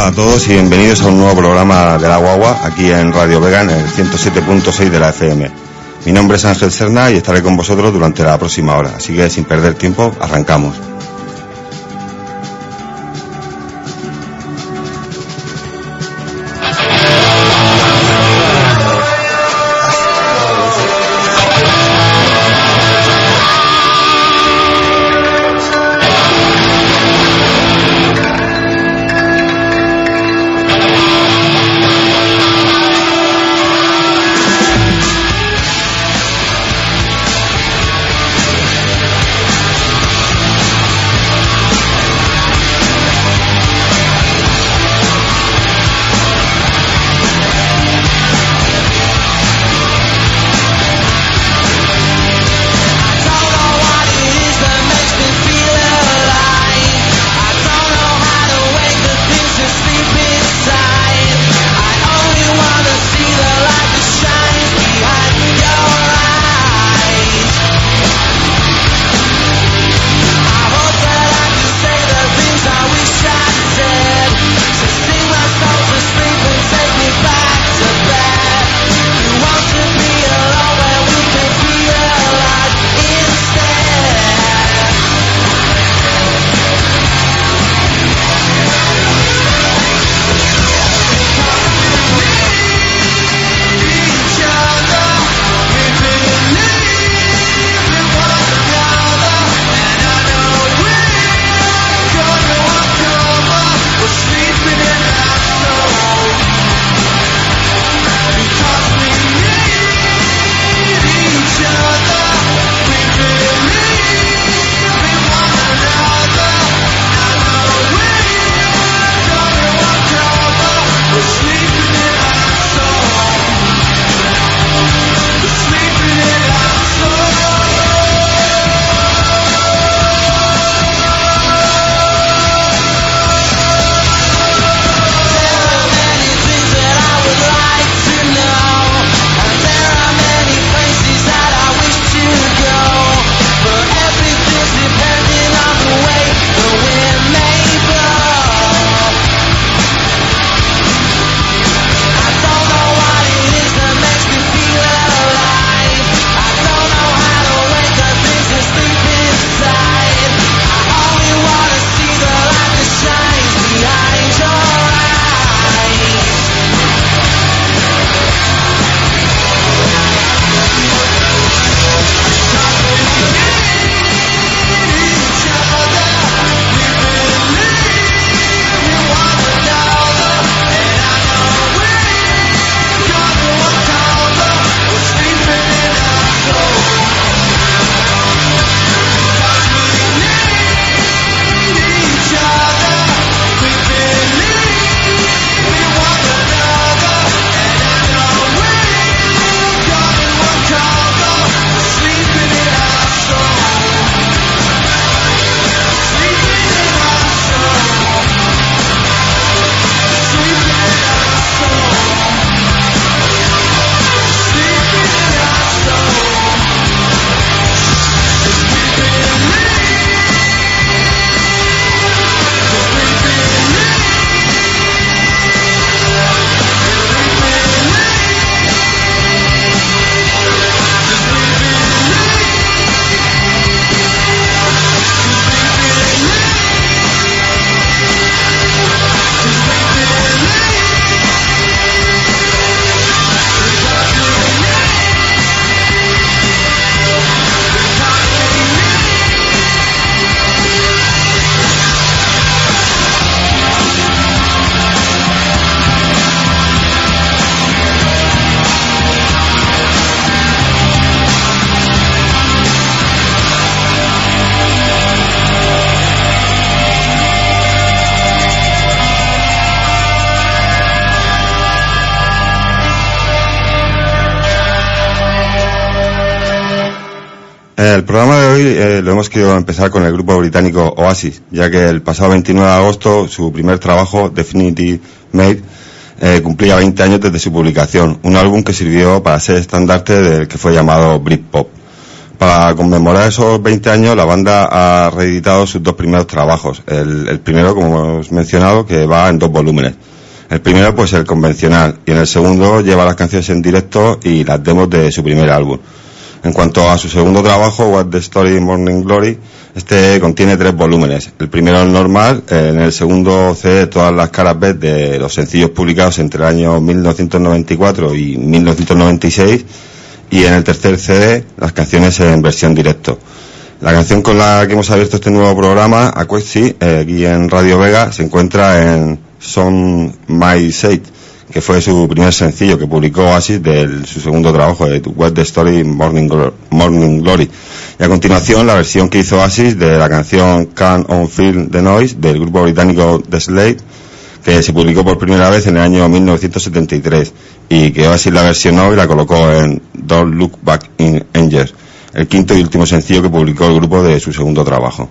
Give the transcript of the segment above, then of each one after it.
Hola a todos y bienvenidos a un nuevo programa de la guagua aquí en Radio Vega en el 107.6 de la FM. Mi nombre es Ángel Serna y estaré con vosotros durante la próxima hora, así que sin perder tiempo, arrancamos. El programa de hoy eh, lo hemos querido empezar con el grupo británico Oasis, ya que el pasado 29 de agosto su primer trabajo, Definitive Made, eh, cumplía 20 años desde su publicación, un álbum que sirvió para ser estandarte del que fue llamado Britpop. Para conmemorar esos 20 años, la banda ha reeditado sus dos primeros trabajos. El, el primero, como hemos mencionado, que va en dos volúmenes. El primero, pues el convencional, y en el segundo lleva las canciones en directo y las demos de su primer álbum. En cuanto a su segundo trabajo, What the Story Morning Glory, este contiene tres volúmenes. El primero es normal, en el segundo CD todas las caras B de los sencillos publicados entre el año 1994 y 1996 y en el tercer CD las canciones en versión directo. La canción con la que hemos abierto este nuevo programa, Aquexi, eh, aquí en Radio Vega, se encuentra en Son My State que fue su primer sencillo que publicó Oasis de su segundo trabajo, de What the Story Morning, Morning Glory. Y a continuación la versión que hizo Oasis de la canción Can On Feel the Noise del grupo británico The Slade, que se publicó por primera vez en el año 1973 y que Oasis la versionó y la colocó en Don't Look Back in Angels, el quinto y último sencillo que publicó el grupo de su segundo trabajo.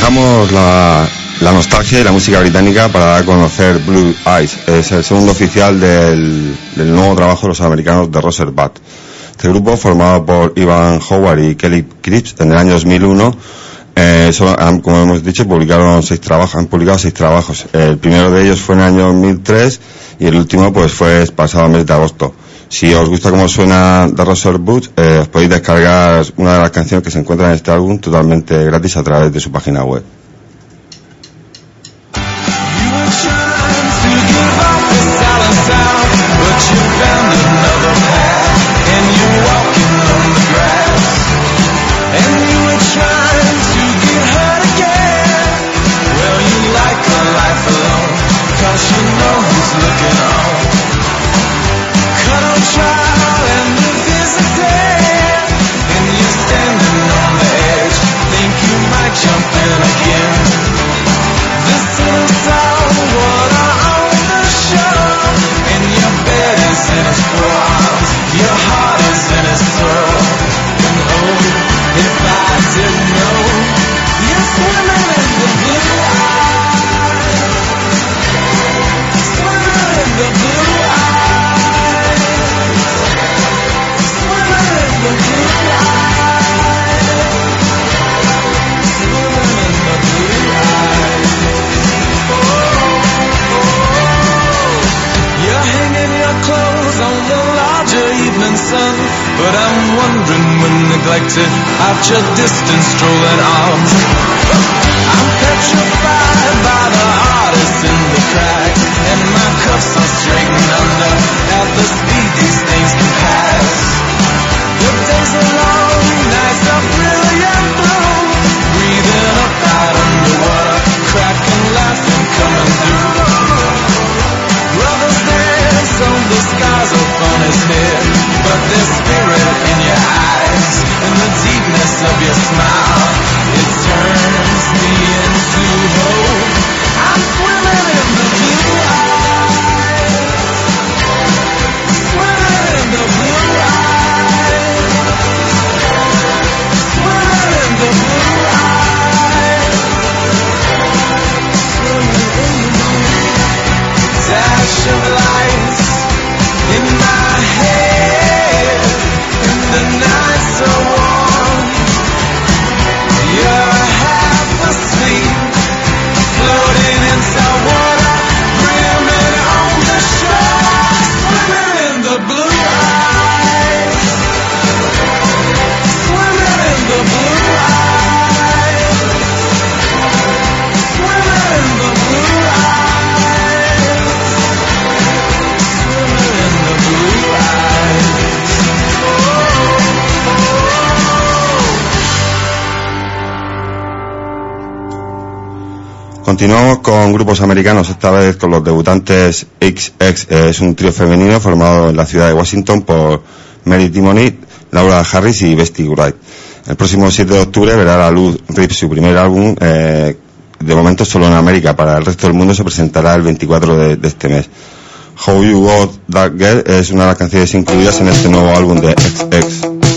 Arrancamos la, nostalgia y la música británica para dar a conocer Blue Eyes. Es el segundo oficial del, nuevo trabajo de los americanos de Roser Bat. Este grupo, formado por Ivan Howard y Kelly Cripps en el año 2001, eh, como hemos dicho, publicaron seis trabajos, han publicado seis trabajos. El primero de ellos fue en el año 2003 y el último pues fue pasado mes de agosto. Si os gusta cómo suena The Roser Boot, eh, os podéis descargar una de las canciones que se encuentran en este álbum totalmente gratis a través de su página web. Neglected at your distance strolling arms. I'm petrified by the artists in the cracks, and my cuffs are straightened under at the speed these things can pass. Continuamos con grupos americanos, esta vez con los debutantes XX. eh, Es un trío femenino formado en la ciudad de Washington por Mary Timony, Laura Harris y Bestie Wright. El próximo 7 de octubre verá la luz RIP, su primer álbum, eh, de momento solo en América. Para el resto del mundo se presentará el 24 de, de este mes. How You Got That Girl es una de las canciones incluidas en este nuevo álbum de XX.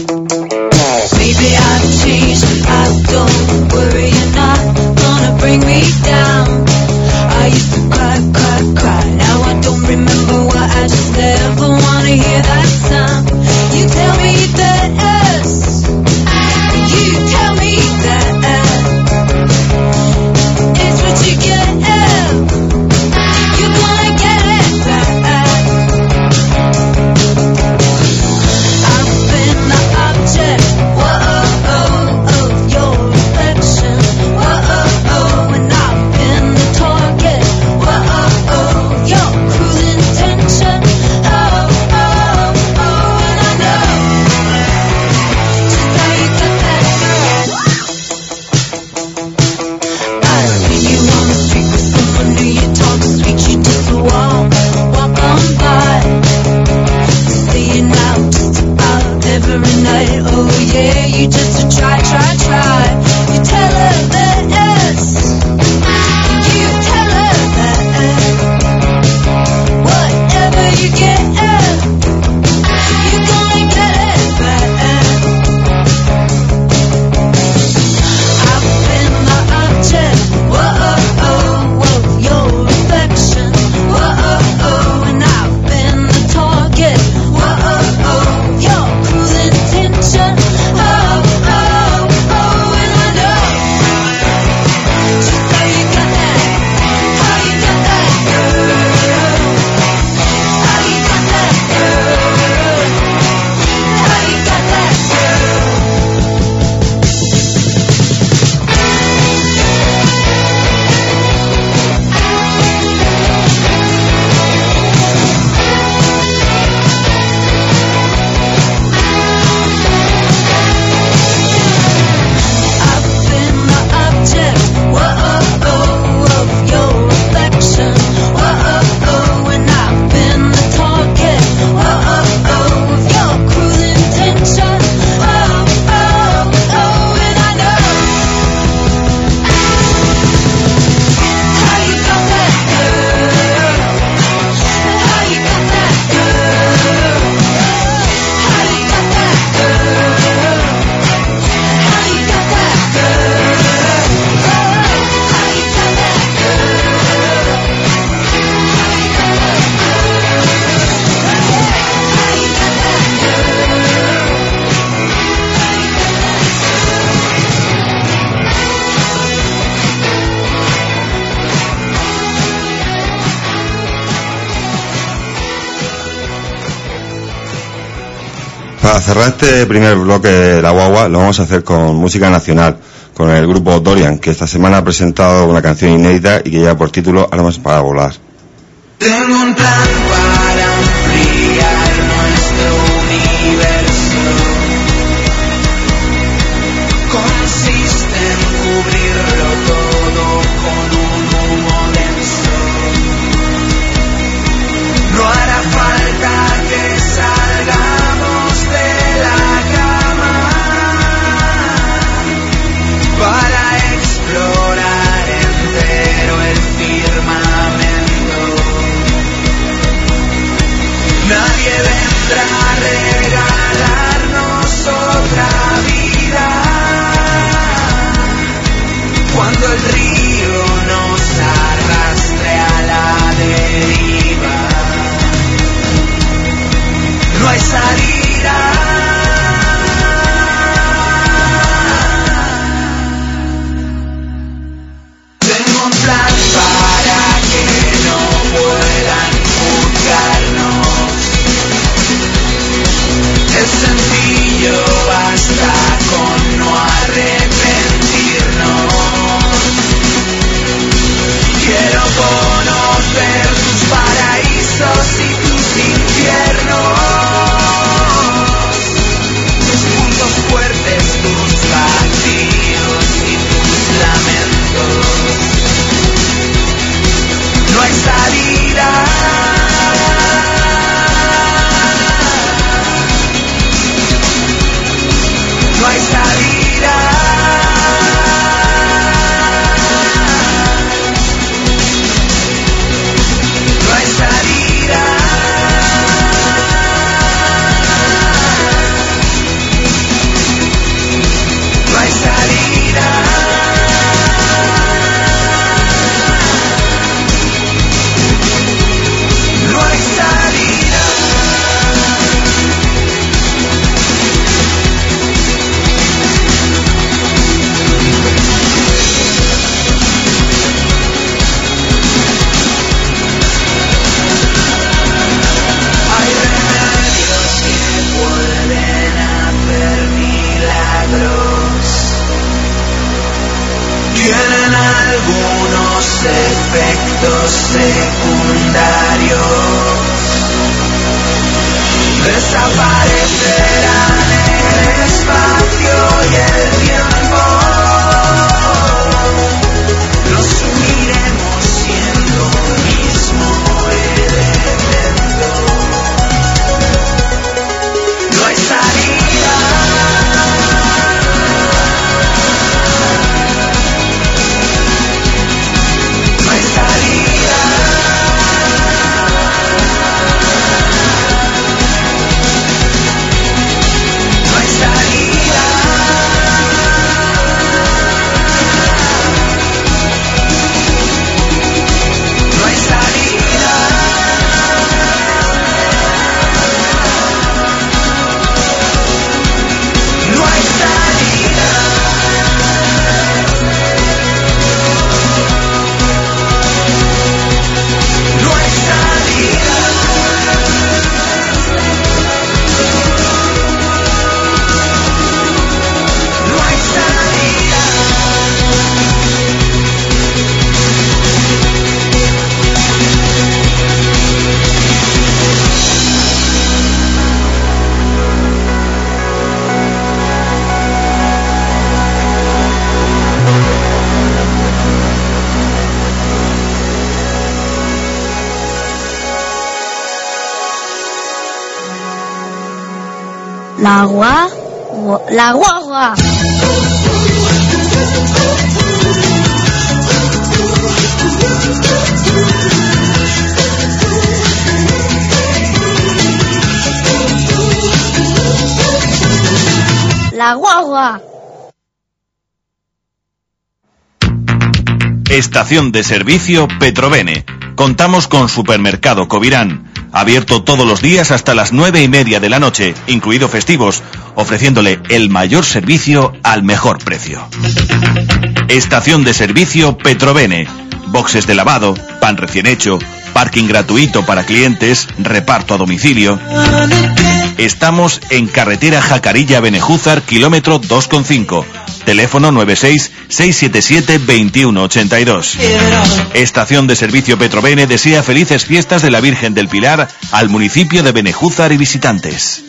Para cerrar este primer bloque de la guagua lo vamos a hacer con música nacional, con el grupo Dorian, que esta semana ha presentado una canción inédita y que lleva por título Armas para volar. la guagua. La guagua. Estación de servicio Petrovene. Contamos con supermercado Covirán. Abierto todos los días hasta las nueve y media de la noche, incluido festivos, ofreciéndole el mayor servicio al mejor precio. Estación de servicio Petrovene. Boxes de lavado, pan recién hecho, parking gratuito para clientes, reparto a domicilio. Estamos en carretera Jacarilla Benejúzar, kilómetro 2,5. Teléfono 96-677-2182. Estación de servicio Petrovene desea felices fiestas de la Virgen del Pilar al municipio de Benejúzar y visitantes.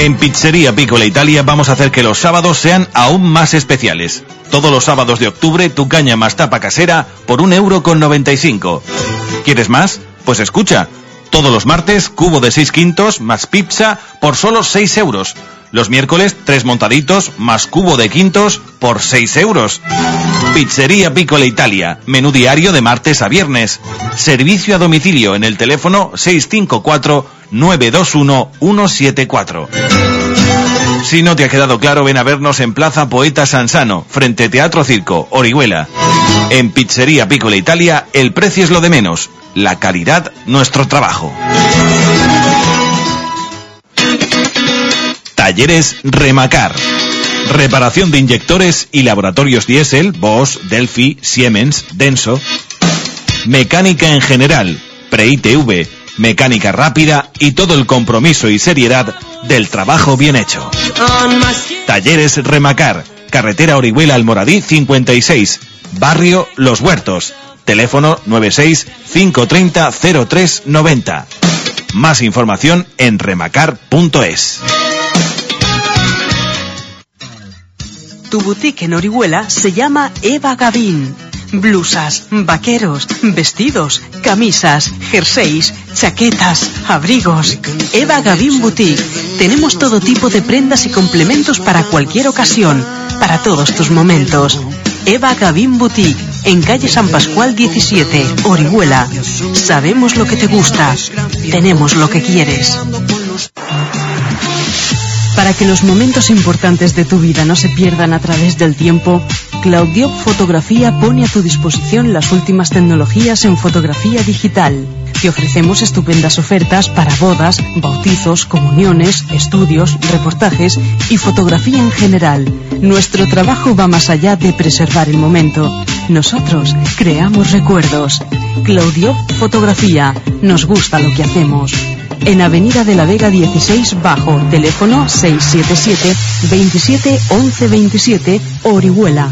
En Pizzería Piccola Italia vamos a hacer que los sábados sean aún más especiales. Todos los sábados de octubre tu caña más tapa casera por un euro con 95. ¿Quieres más? Pues escucha. Todos los martes cubo de 6 quintos más pizza por solo 6 euros. Los miércoles tres montaditos más cubo de quintos por 6 euros. Pizzería Piccola Italia. Menú diario de martes a viernes. Servicio a domicilio en el teléfono 654 921 174. Si no te ha quedado claro, ven a vernos en Plaza Poeta Sansano, frente Teatro Circo, Orihuela. En Pizzería Piccola Italia, el precio es lo de menos. La calidad, nuestro trabajo. Talleres Remacar. Reparación de inyectores y laboratorios diésel, Bosch, Delphi, Siemens, Denso. Mecánica en general, pre-ITV, mecánica rápida y todo el compromiso y seriedad del trabajo bien hecho. Talleres Remacar, carretera Orihuela Almoradí 56, barrio Los Huertos, teléfono 96 530 0390. Más información en remacar.es. Tu boutique en Orihuela se llama Eva Gavín. Blusas, vaqueros, vestidos, camisas, jerseys, chaquetas, abrigos. Eva Gavín Boutique. Tenemos todo tipo de prendas y complementos para cualquier ocasión, para todos tus momentos. Eva Gavín Boutique, en calle San Pascual 17, Orihuela. Sabemos lo que te gusta, tenemos lo que quieres. Para que los momentos importantes de tu vida no se pierdan a través del tiempo, Claudio Fotografía pone a tu disposición las últimas tecnologías en fotografía digital. Te ofrecemos estupendas ofertas para bodas, bautizos, comuniones, estudios, reportajes y fotografía en general. Nuestro trabajo va más allá de preservar el momento. Nosotros creamos recuerdos. Claudio Fotografía. Nos gusta lo que hacemos en Avenida de la Vega 16 bajo, teléfono 677 27 11 27, Orihuela.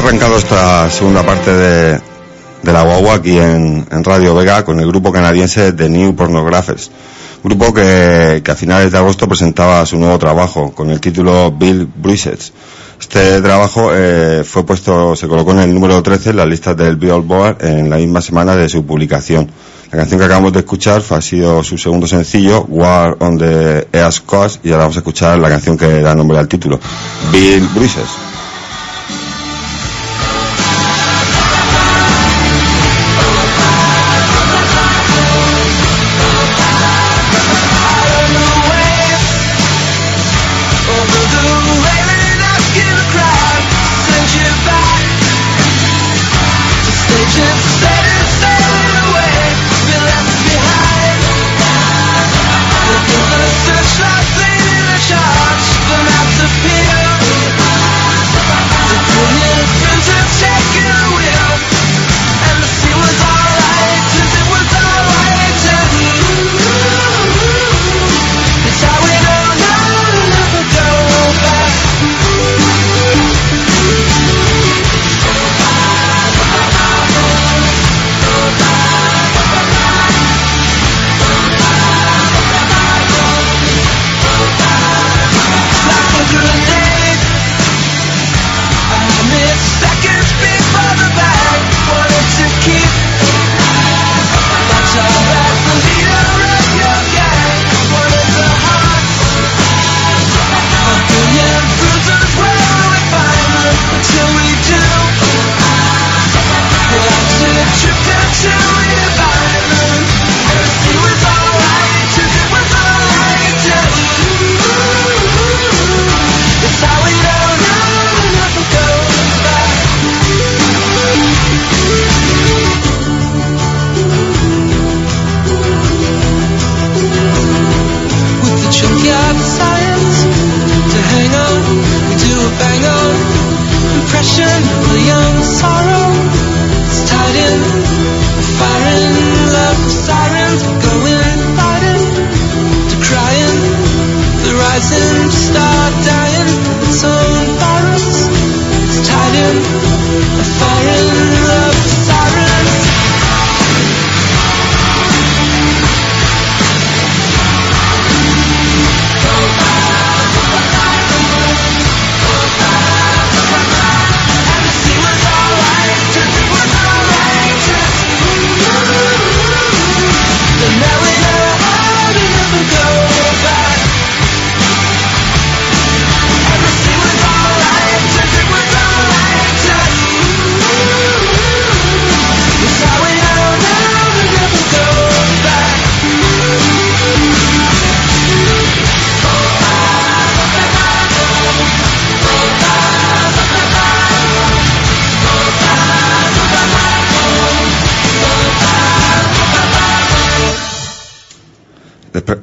Arrancado esta segunda parte de, de la guagua aquí en, en Radio Vega con el grupo canadiense The New Pornographers. Grupo que, que a finales de agosto presentaba su nuevo trabajo con el título Bill Bruises. Este trabajo eh, fue puesto, se colocó en el número 13 en las listas del Billboard en la misma semana de su publicación. La canción que acabamos de escuchar fue, ha sido su segundo sencillo, War on the East Coast, y ahora vamos a escuchar la canción que da nombre al título, Bill Bruises.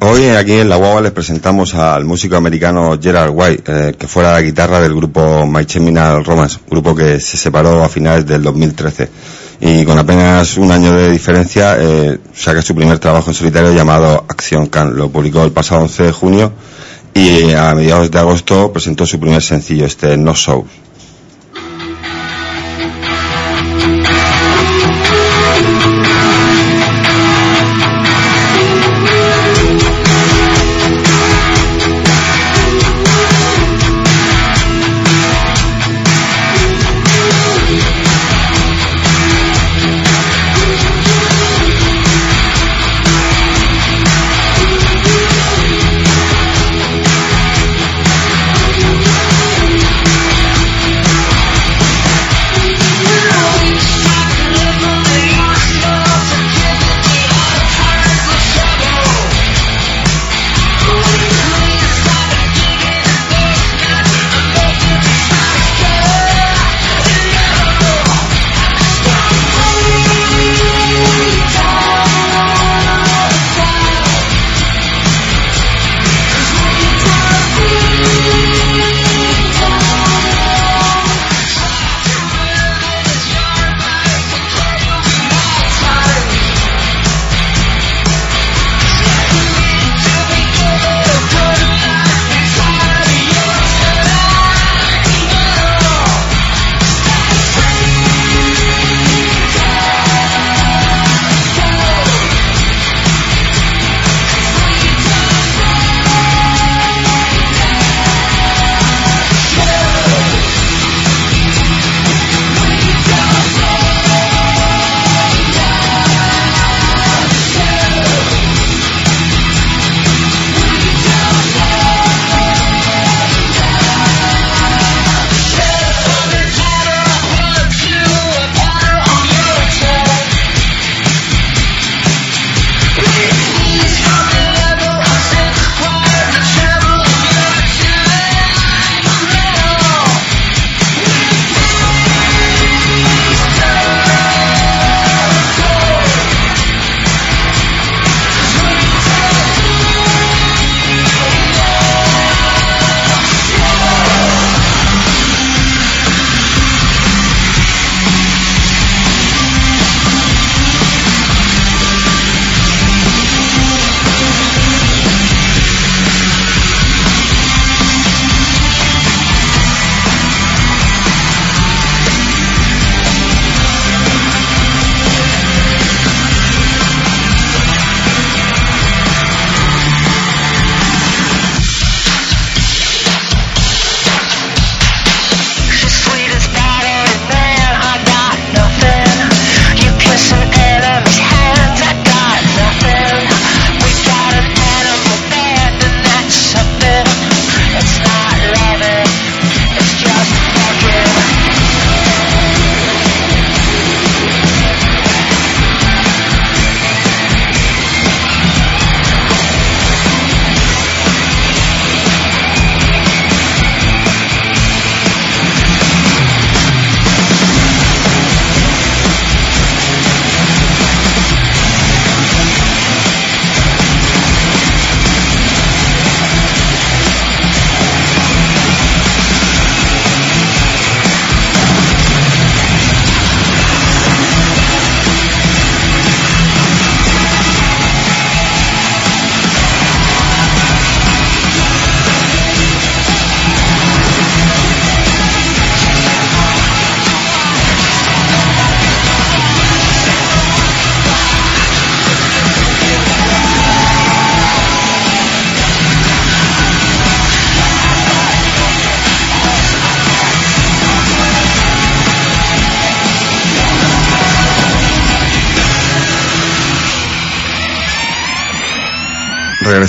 Hoy aquí en La Guagua les presentamos al músico americano Gerard White, eh, que fuera la guitarra del grupo My Chemical Romance, grupo que se separó a finales del 2013. Y con apenas un año de diferencia eh, saca su primer trabajo en solitario llamado Acción Can. Lo publicó el pasado 11 de junio y a mediados de agosto presentó su primer sencillo, este No Show.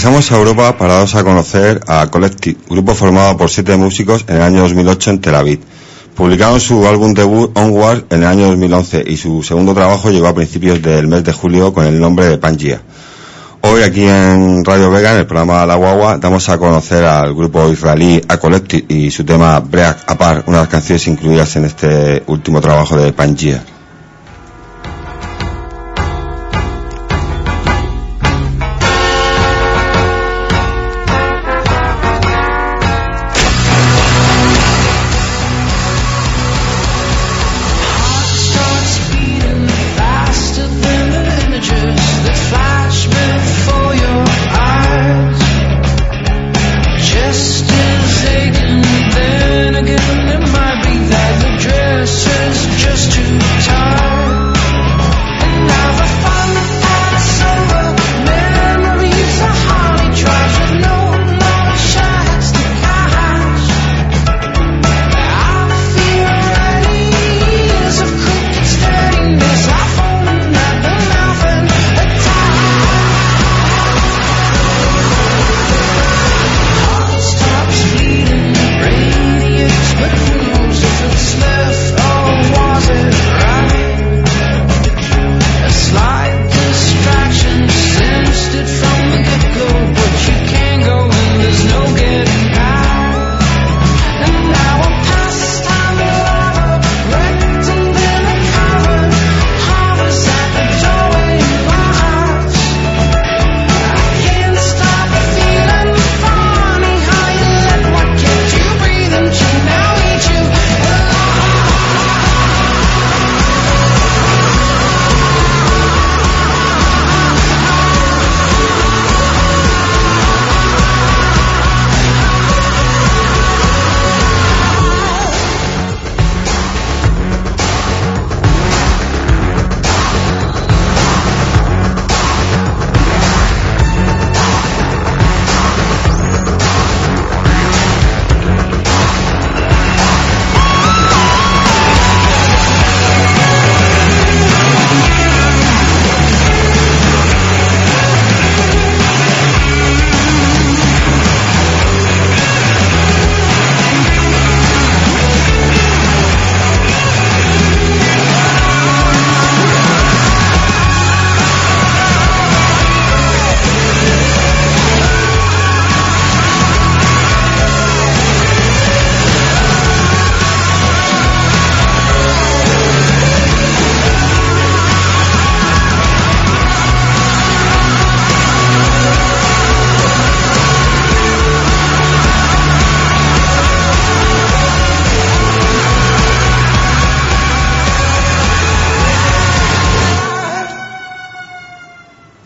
Regresamos a Europa para daros a conocer a Collective, grupo formado por siete músicos en el año 2008 en Tel Aviv. Publicaron su álbum debut Onward en el año 2011 y su segundo trabajo llegó a principios del mes de julio con el nombre de Pangea. Hoy aquí en Radio Vega, en el programa La Guagua, damos a conocer al grupo israelí A Collective y su tema Break Apart, una de las canciones incluidas en este último trabajo de Pangea.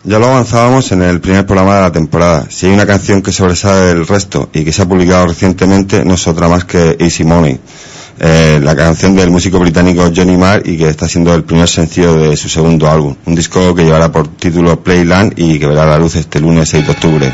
Ya lo avanzábamos en el primer programa de la temporada. Si hay una canción que sobresale del resto y que se ha publicado recientemente, no es otra más que Easy Money. Eh, la canción del músico británico Johnny Marr y que está siendo el primer sencillo de su segundo álbum. Un disco que llevará por título Playland y que verá la luz este lunes 6 de octubre.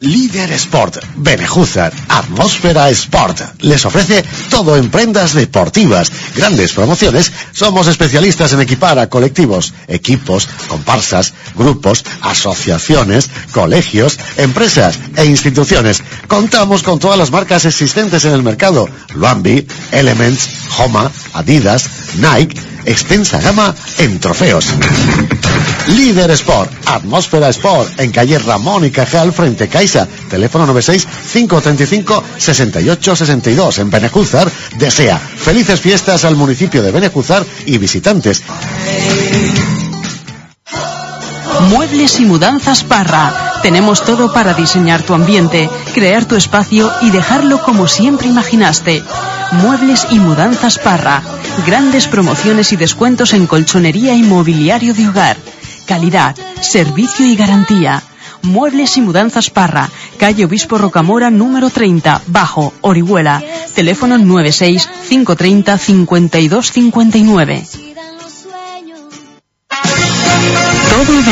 Líder Sport, Benejúzar, Atmósfera Sport. Les ofrece todo en prendas deportivas, grandes promociones. Somos especialistas en equipar a colectivos, equipos, comparsas, grupos, asociaciones, colegios, empresas e instituciones. Contamos con todas las marcas existentes en el mercado. Luambi, Elements, Homa, Adidas, Nike, extensa gama en trofeos. Líder Sport, Atmósfera Sport, en calle Ramón y Cajal frente Caixa, teléfono 96-535-6862 en Benejúzar, desea felices fiestas al municipio de Benejúzar y visitantes. Muebles y mudanzas Parra. Tenemos todo para diseñar tu ambiente, crear tu espacio y dejarlo como siempre imaginaste. Muebles y mudanzas Parra. Grandes promociones y descuentos en colchonería y mobiliario de hogar. Calidad, servicio y garantía. Muebles y mudanzas Parra, calle Obispo Rocamora número 30, Bajo, Orihuela. Teléfono 96 530 5259.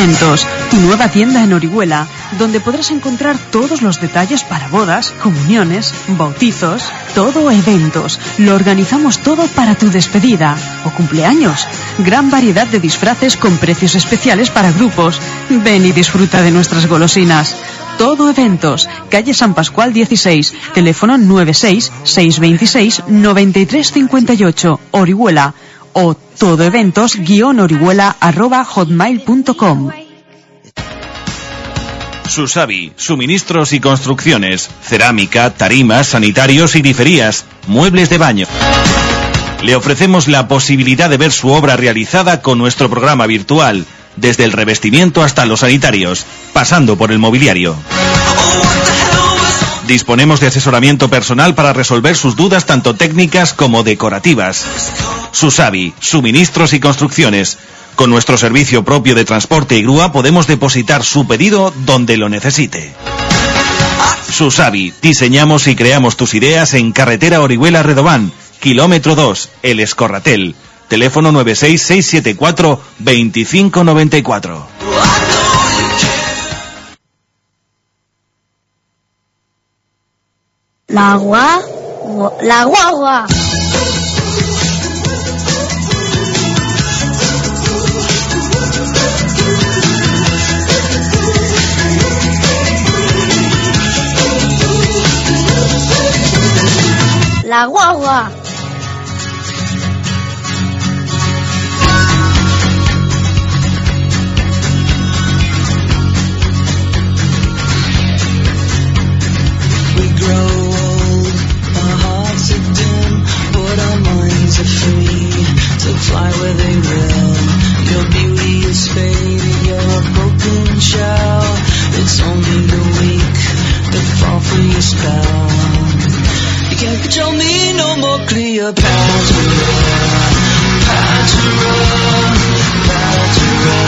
Eventos, tu nueva tienda en Orihuela, donde podrás encontrar todos los detalles para bodas, comuniones, bautizos. Todo Eventos, lo organizamos todo para tu despedida o cumpleaños. Gran variedad de disfraces con precios especiales para grupos. Ven y disfruta de nuestras golosinas. Todo Eventos, calle San Pascual 16, teléfono 96 626 9358, Orihuela o todoeventos-orihuela arroba hotmail.com. Susavi, suministros y construcciones, cerámica, tarimas, sanitarios y griferías, muebles de baño. Le ofrecemos la posibilidad de ver su obra realizada con nuestro programa virtual, desde el revestimiento hasta los sanitarios, pasando por el mobiliario. Disponemos de asesoramiento personal para resolver sus dudas tanto técnicas como decorativas. Susavi, suministros y construcciones. Con nuestro servicio propio de transporte y grúa podemos depositar su pedido donde lo necesite. Susavi, diseñamos y creamos tus ideas en carretera Orihuela Redobán, kilómetro 2, El Escorratel. Teléfono 96674 2594. la roi, roi la roi roi. La roi roi. Fly where they will. Your beauty is faded, you're a broken shell. It's only the weak that fall for your spell. You can't control me no more, Cleopatra. Patra, Patra.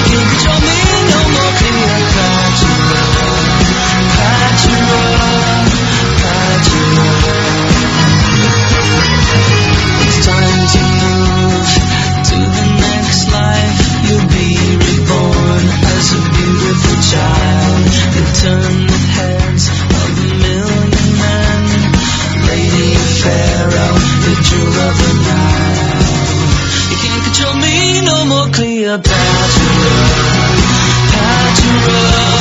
You can't control me no more, Cleopatra. Life. You'll be reborn as a beautiful child. You turn the heads of a million men. Lady of Pharaoh, the jewel of the Nile. You can't control me no more, Cleopatra. Patra,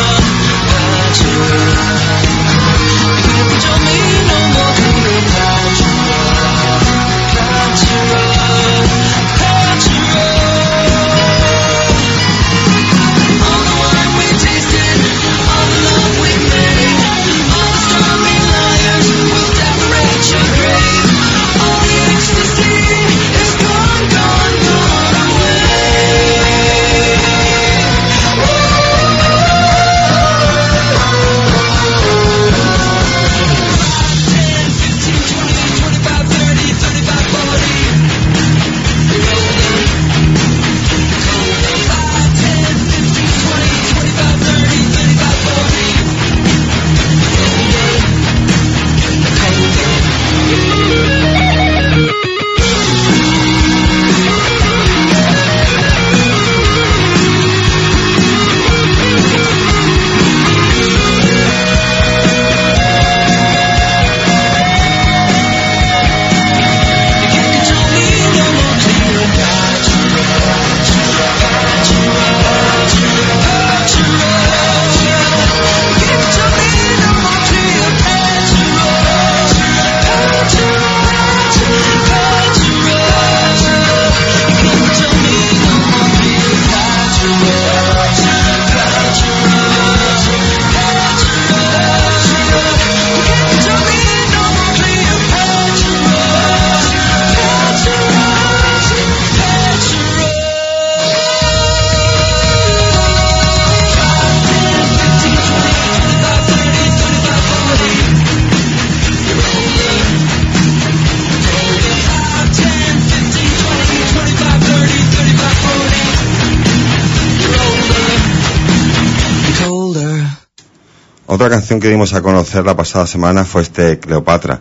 dimos a conocer la pasada semana fue este Cleopatra,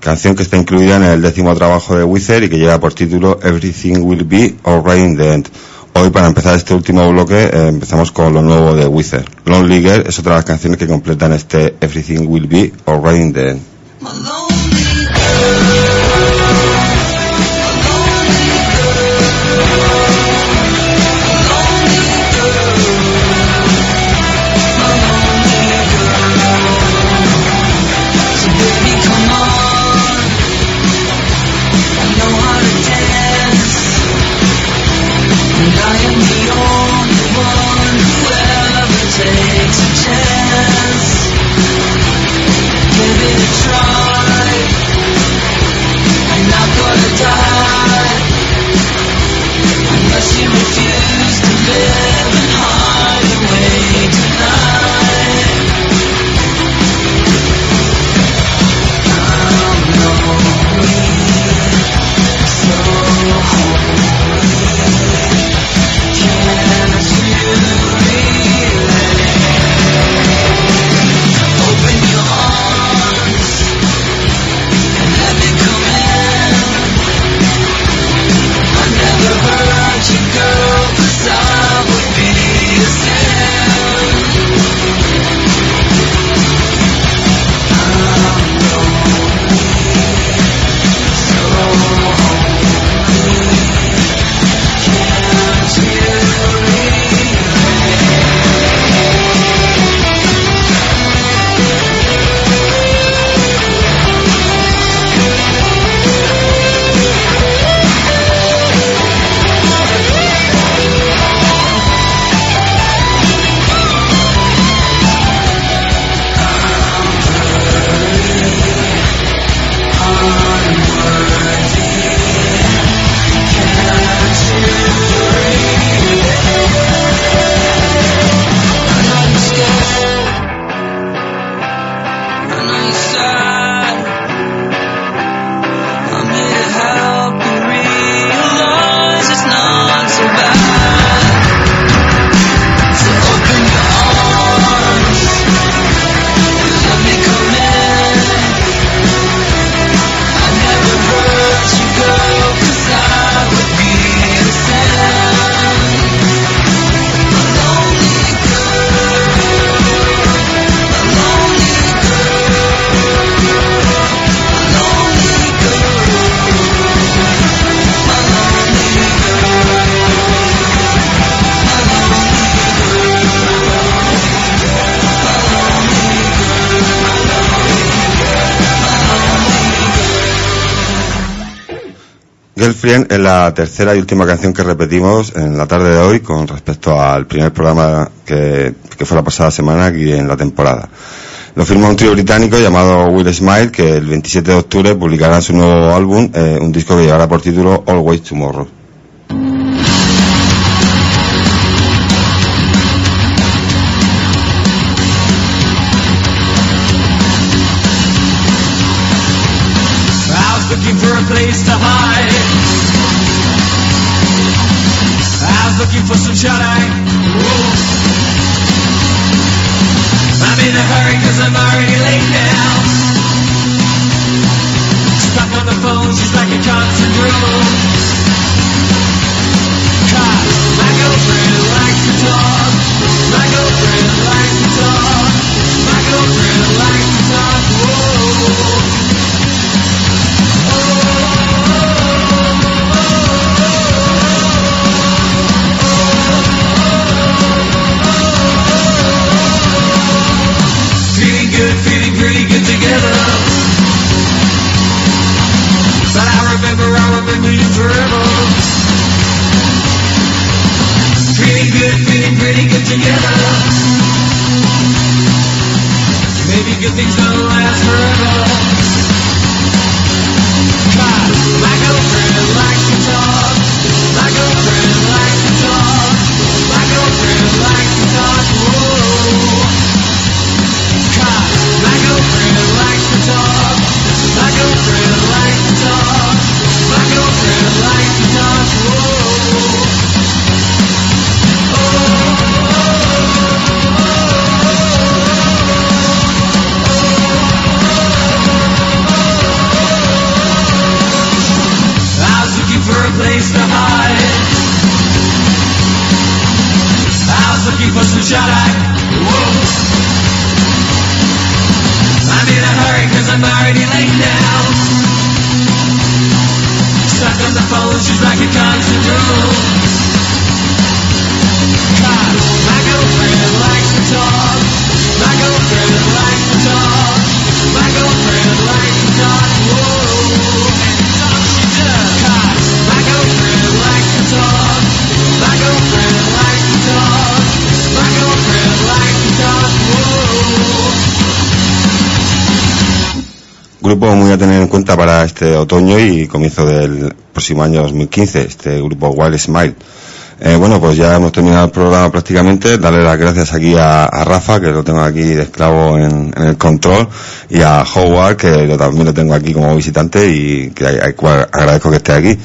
canción que está incluida en el décimo trabajo de Wizard y que lleva por título Everything Will Be Alright in the End. Hoy, para empezar este último bloque, eh, empezamos con lo nuevo de Wizard. Lonely Girl es otra de las canciones que completan este Everything Will Be Alright in the End. Takes a Es la tercera y última canción que repetimos en la tarde de hoy con respecto al primer programa que, que fue la pasada semana aquí en la temporada. Lo firma un trío británico llamado Will Smile que el 27 de octubre publicará su nuevo álbum, eh, un disco que llevará por título Always Tomorrow. Good things don't last forever. Para este otoño y comienzo del próximo año 2015, este grupo Wild Smile. Eh, bueno, pues ya hemos terminado el programa prácticamente. Darle las gracias aquí a, a Rafa, que lo tengo aquí de esclavo en, el control, y a Howard, que también lo tengo aquí como visitante y que hay cual agradezco que esté aquí.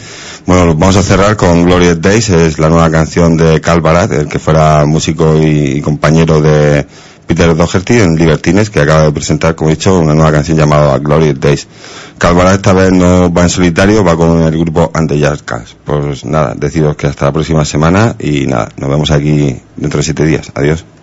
Bueno, vamos a cerrar con Glorious Days, es la nueva canción de Cal Barat, el que fuera músico y compañero de Peter Doherty en Libertines, que acaba de presentar, como he dicho, una nueva canción llamada Glorious Days. Cal Barat esta vez no va en solitario, va con el grupo Jazz Cats. Pues nada, deciros que hasta la próxima semana y nada, nos vemos aquí dentro de siete días. Adiós.